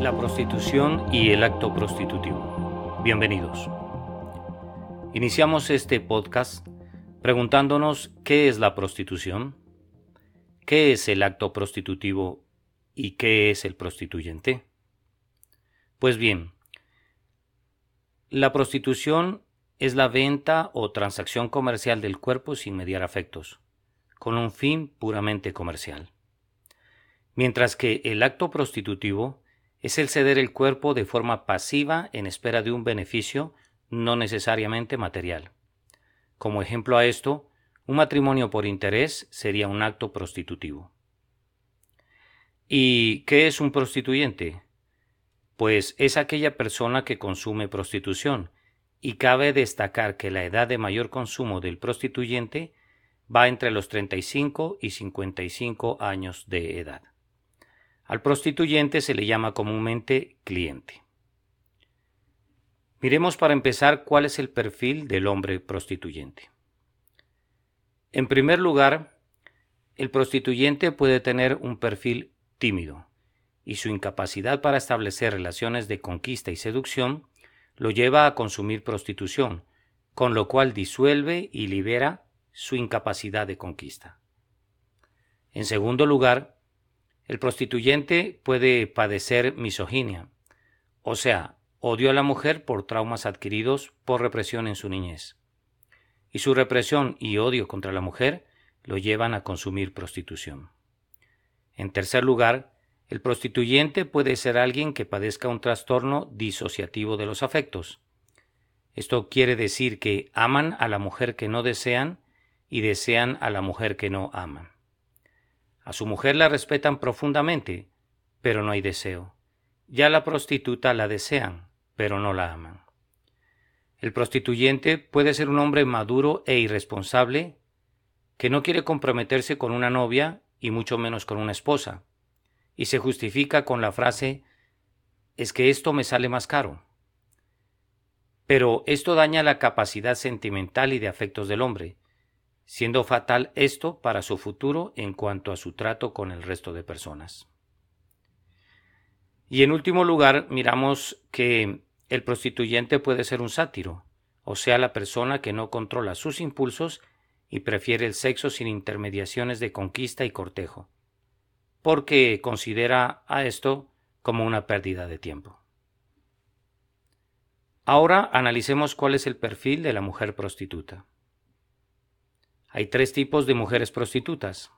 La prostitución y el acto prostitutivo. Bienvenidos. Iniciamos este podcast preguntándonos qué es la prostitución, qué es el acto prostitutivo y qué es el prostituyente. Pues bien, la prostitución es la venta o transacción comercial del cuerpo sin mediar afectos, con un fin puramente comercial. Mientras que el acto prostitutivo es el ceder el cuerpo de forma pasiva en espera de un beneficio no necesariamente material. Como ejemplo a esto, un matrimonio por interés sería un acto prostitutivo. ¿Y qué es un prostituyente? pues es aquella persona que consume prostitución, y cabe destacar que la edad de mayor consumo del prostituyente va entre los 35 y 55 años de edad. Al prostituyente se le llama comúnmente cliente. Miremos para empezar cuál es el perfil del hombre prostituyente. En primer lugar, el prostituyente puede tener un perfil tímido, y su incapacidad para establecer relaciones de conquista y seducción lo lleva a consumir prostitución, con lo cual disuelve y libera su incapacidad de conquista. En segundo lugar, el prostituyente puede padecer misoginia, o sea, odio a la mujer por traumas adquiridos por represión en su niñez. Y su represión y odio contra la mujer lo llevan a consumir prostitución. En tercer lugar, el prostituyente puede ser alguien que padezca un trastorno disociativo de los afectos. Esto quiere decir que aman a la mujer que no desean y desean a la mujer que no aman. A su mujer la respetan profundamente, pero no hay deseo. Ya la prostituta la desean, pero no la aman. El prostituyente puede ser un hombre maduro e irresponsable que no quiere comprometerse con una novia y mucho menos con una esposa, y se justifica con la frase es que esto me sale más caro. Pero esto daña la capacidad sentimental y de afectos del hombre, siendo fatal esto para su futuro en cuanto a su trato con el resto de personas. Y en último lugar, miramos que el prostituyente puede ser un sátiro, o sea, la persona que no controla sus impulsos y prefiere el sexo sin intermediaciones de conquista y cortejo porque considera a esto como una pérdida de tiempo. Ahora analicemos cuál es el perfil de la mujer prostituta. Hay tres tipos de mujeres prostitutas.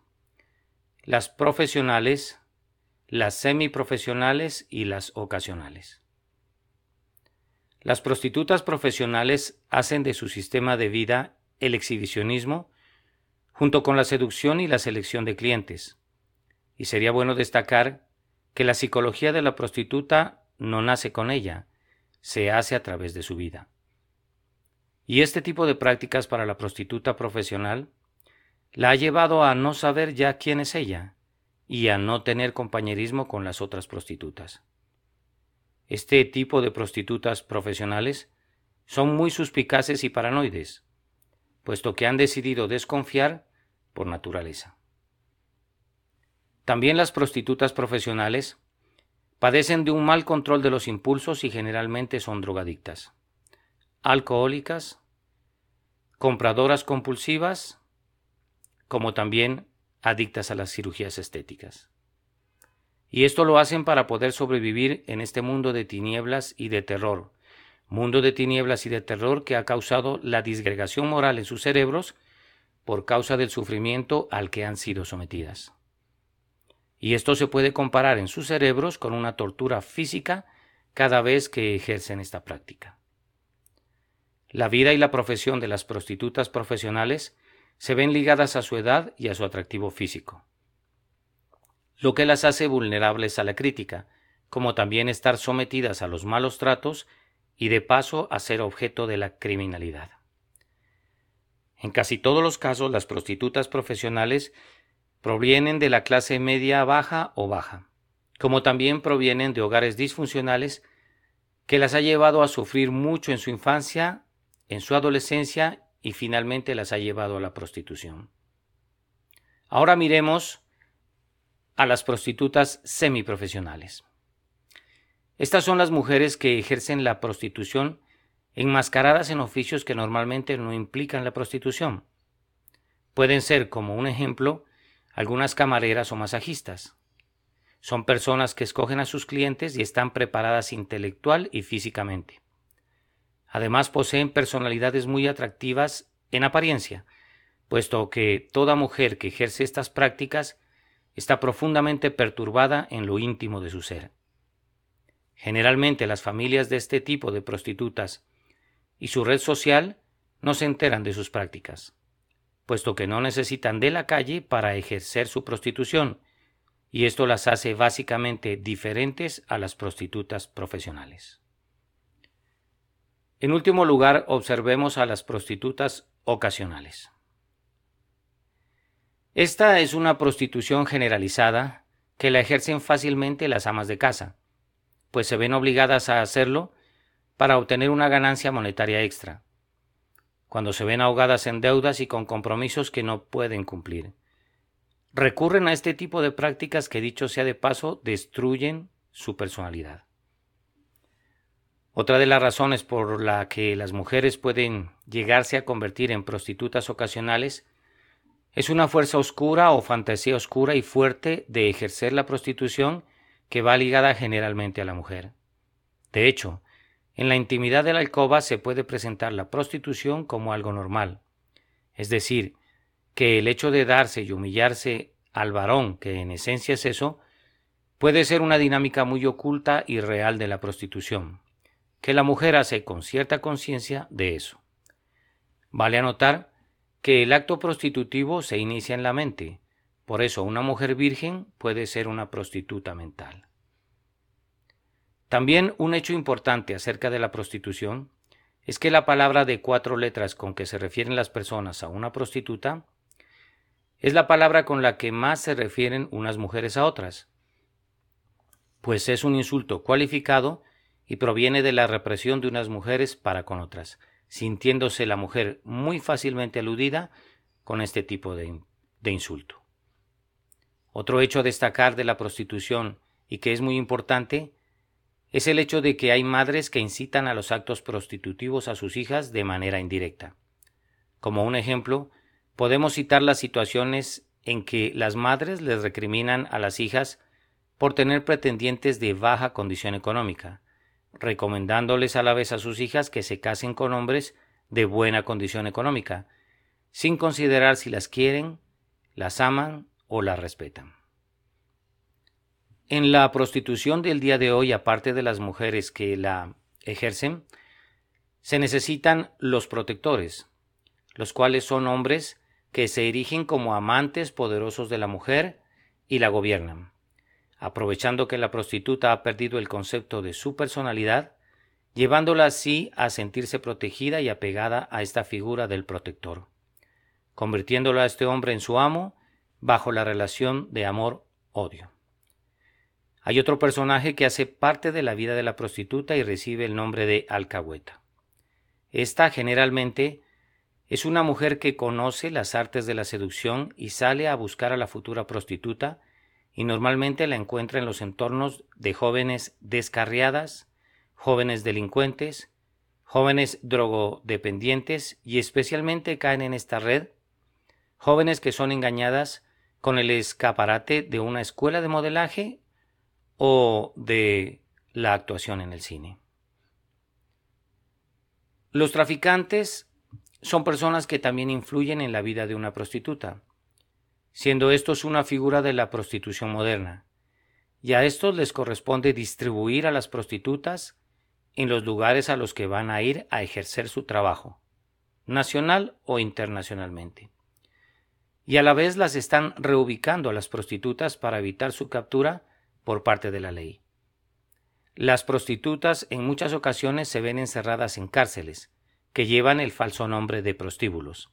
Las profesionales, las semiprofesionales y las ocasionales. Las prostitutas profesionales hacen de su sistema de vida el exhibicionismo junto con la seducción y la selección de clientes y sería bueno destacar que la psicología de la prostituta no nace con ella, se hace a través de su vida. Y este tipo de prácticas para la prostituta profesional la ha llevado a no saber ya quién es ella y a no tener compañerismo con las otras prostitutas. Este tipo de prostitutas profesionales son muy suspicaces y paranoides, puesto que han decidido desconfiar por naturaleza. También las prostitutas profesionales padecen de un mal control de los impulsos y generalmente son drogadictas, alcohólicas, compradoras compulsivas, como también adictas a las cirugías estéticas. Y esto lo hacen para poder sobrevivir en este mundo de tinieblas y de terror, mundo de tinieblas y de terror que ha causado la disgregación moral en sus cerebros por causa del sufrimiento al que han sido sometidas y esto se puede comparar en sus cerebros con una tortura física cada vez que ejercen esta práctica. La vida y la profesión de las prostitutas profesionales se ven ligadas a su edad y a su atractivo físico, lo que las hace vulnerables a la crítica, como también estar sometidas a los malos tratos y de paso a ser objeto de la criminalidad. En casi todos los casos las prostitutas profesionales provienen de la clase media baja o baja, como también provienen de hogares disfuncionales que las ha llevado a sufrir mucho en su infancia, en su adolescencia y finalmente las ha llevado a la prostitución. Ahora miremos a las prostitutas semiprofesionales. Estas son las mujeres que ejercen la prostitución enmascaradas en oficios que normalmente no implican la prostitución. Pueden ser, como un ejemplo, algunas camareras o masajistas. Son personas que escogen a sus clientes y están preparadas intelectual y físicamente. Además poseen personalidades muy atractivas en apariencia, puesto que toda mujer que ejerce estas prácticas está profundamente perturbada en lo íntimo de su ser. Generalmente las familias de este tipo de prostitutas y su red social no se enteran de sus prácticas, puesto que no necesitan de la calle para ejercer su prostitución, y esto las hace básicamente diferentes a las prostitutas profesionales. En último lugar, observemos a las prostitutas ocasionales. Esta es una prostitución generalizada que la ejercen fácilmente las amas de casa, pues se ven obligadas a hacerlo para obtener una ganancia monetaria extra, cuando se ven ahogadas en deudas y con compromisos que no pueden cumplir. Recurren a este tipo de prácticas que, dicho sea de paso, destruyen su personalidad. Otra de las razones por la que las mujeres pueden llegarse a convertir en prostitutas ocasionales es una fuerza oscura o fantasía oscura y fuerte de ejercer la prostitución que va ligada generalmente a la mujer. De hecho, en la intimidad de la alcoba se puede presentar la prostitución como algo normal, es decir, que el hecho de darse y humillarse al varón, que en esencia es eso, puede ser una dinámica muy oculta y real de la prostitución que la mujer hace con cierta conciencia de eso. Vale anotar que el acto prostitutivo se inicia en la mente, por eso una mujer virgen puede ser una prostituta mental. También un hecho importante acerca de la prostitución es que la palabra de cuatro letras con que se refieren las personas a una prostituta es la palabra con la que más se refieren unas mujeres a otras, pues es un insulto cualificado y proviene de la represión de unas mujeres para con otras, sintiéndose la mujer muy fácilmente aludida con este tipo de, de insulto. Otro hecho a destacar de la prostitución y que es muy importante es el hecho de que hay madres que incitan a los actos prostitutivos a sus hijas de manera indirecta. Como un ejemplo, podemos citar las situaciones en que las madres les recriminan a las hijas por tener pretendientes de baja condición económica, recomendándoles a la vez a sus hijas que se casen con hombres de buena condición económica, sin considerar si las quieren, las aman o las respetan. En la prostitución del día de hoy, aparte de las mujeres que la ejercen, se necesitan los protectores, los cuales son hombres que se erigen como amantes poderosos de la mujer y la gobiernan aprovechando que la prostituta ha perdido el concepto de su personalidad, llevándola así a sentirse protegida y apegada a esta figura del protector, convirtiéndolo a este hombre en su amo bajo la relación de amor-odio. Hay otro personaje que hace parte de la vida de la prostituta y recibe el nombre de alcahueta. Esta generalmente es una mujer que conoce las artes de la seducción y sale a buscar a la futura prostituta y normalmente la encuentra en los entornos de jóvenes descarriadas, jóvenes delincuentes, jóvenes drogodependientes y especialmente caen en esta red jóvenes que son engañadas con el escaparate de una escuela de modelaje o de la actuación en el cine. Los traficantes son personas que también influyen en la vida de una prostituta siendo estos una figura de la prostitución moderna, y a estos les corresponde distribuir a las prostitutas en los lugares a los que van a ir a ejercer su trabajo, nacional o internacionalmente. Y a la vez las están reubicando a las prostitutas para evitar su captura por parte de la ley. Las prostitutas en muchas ocasiones se ven encerradas en cárceles, que llevan el falso nombre de prostíbulos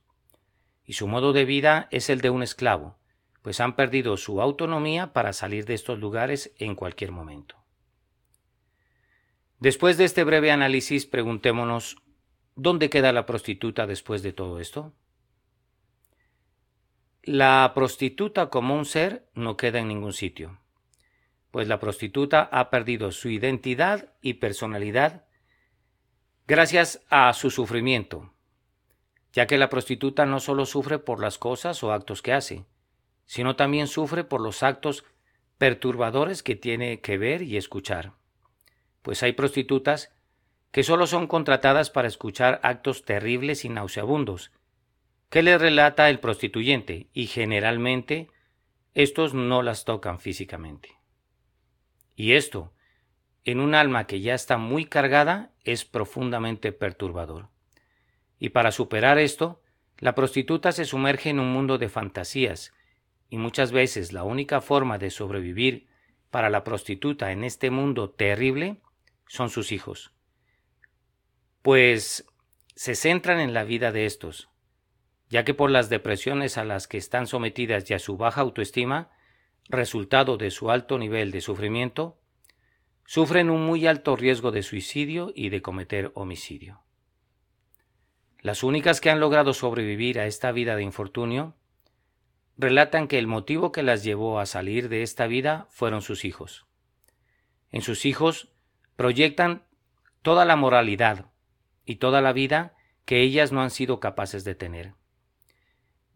y su modo de vida es el de un esclavo, pues han perdido su autonomía para salir de estos lugares en cualquier momento. Después de este breve análisis, preguntémonos, ¿dónde queda la prostituta después de todo esto? La prostituta como un ser no queda en ningún sitio, pues la prostituta ha perdido su identidad y personalidad gracias a su sufrimiento, ya que la prostituta no solo sufre por las cosas o actos que hace, sino también sufre por los actos perturbadores que tiene que ver y escuchar. Pues hay prostitutas que solo son contratadas para escuchar actos terribles y nauseabundos, que le relata el prostituyente, y generalmente estos no las tocan físicamente. Y esto, en un alma que ya está muy cargada, es profundamente perturbador. Y para superar esto, la prostituta se sumerge en un mundo de fantasías, y muchas veces la única forma de sobrevivir para la prostituta en este mundo terrible son sus hijos. Pues se centran en la vida de estos, ya que por las depresiones a las que están sometidas y a su baja autoestima, resultado de su alto nivel de sufrimiento, sufren un muy alto riesgo de suicidio y de cometer homicidio. Las únicas que han logrado sobrevivir a esta vida de infortunio relatan que el motivo que las llevó a salir de esta vida fueron sus hijos. En sus hijos proyectan toda la moralidad y toda la vida que ellas no han sido capaces de tener.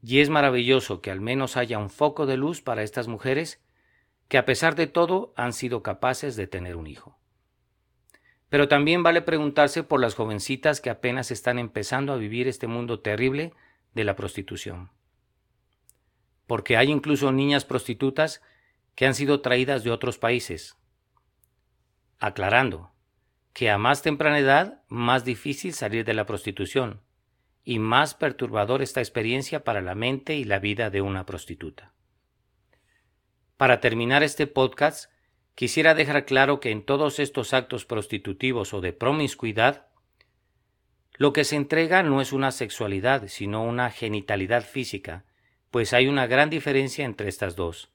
Y es maravilloso que al menos haya un foco de luz para estas mujeres que a pesar de todo han sido capaces de tener un hijo. Pero también vale preguntarse por las jovencitas que apenas están empezando a vivir este mundo terrible de la prostitución. Porque hay incluso niñas prostitutas que han sido traídas de otros países. Aclarando que a más temprana edad más difícil salir de la prostitución, y más perturbador esta experiencia para la mente y la vida de una prostituta. Para terminar este podcast, quisiera dejar claro que en todos estos actos prostitutivos o de promiscuidad, lo que se entrega no es una sexualidad, sino una genitalidad física, pues hay una gran diferencia entre estas dos,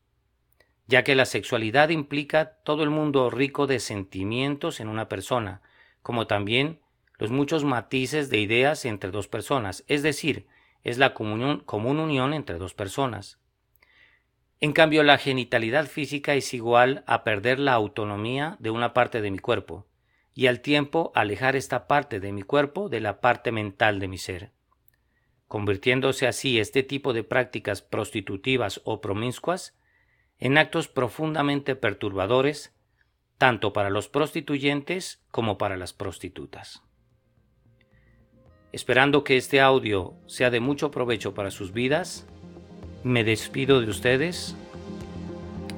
ya que la sexualidad implica todo el mundo rico de sentimientos en una persona, como también los muchos matices de ideas entre dos personas, es decir, es la común unión entre dos personas. En cambio, la genitalidad física es igual a perder la autonomía de una parte de mi cuerpo, y al tiempo alejar esta parte de mi cuerpo de la parte mental de mi ser, convirtiéndose así este tipo de prácticas prostitutivas o promiscuas en actos profundamente perturbadores, tanto para los prostituyentes como para las prostitutas. Esperando que este audio sea de mucho provecho para sus vidas, me despido de ustedes.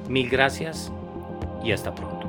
Mil gracias y hasta pronto.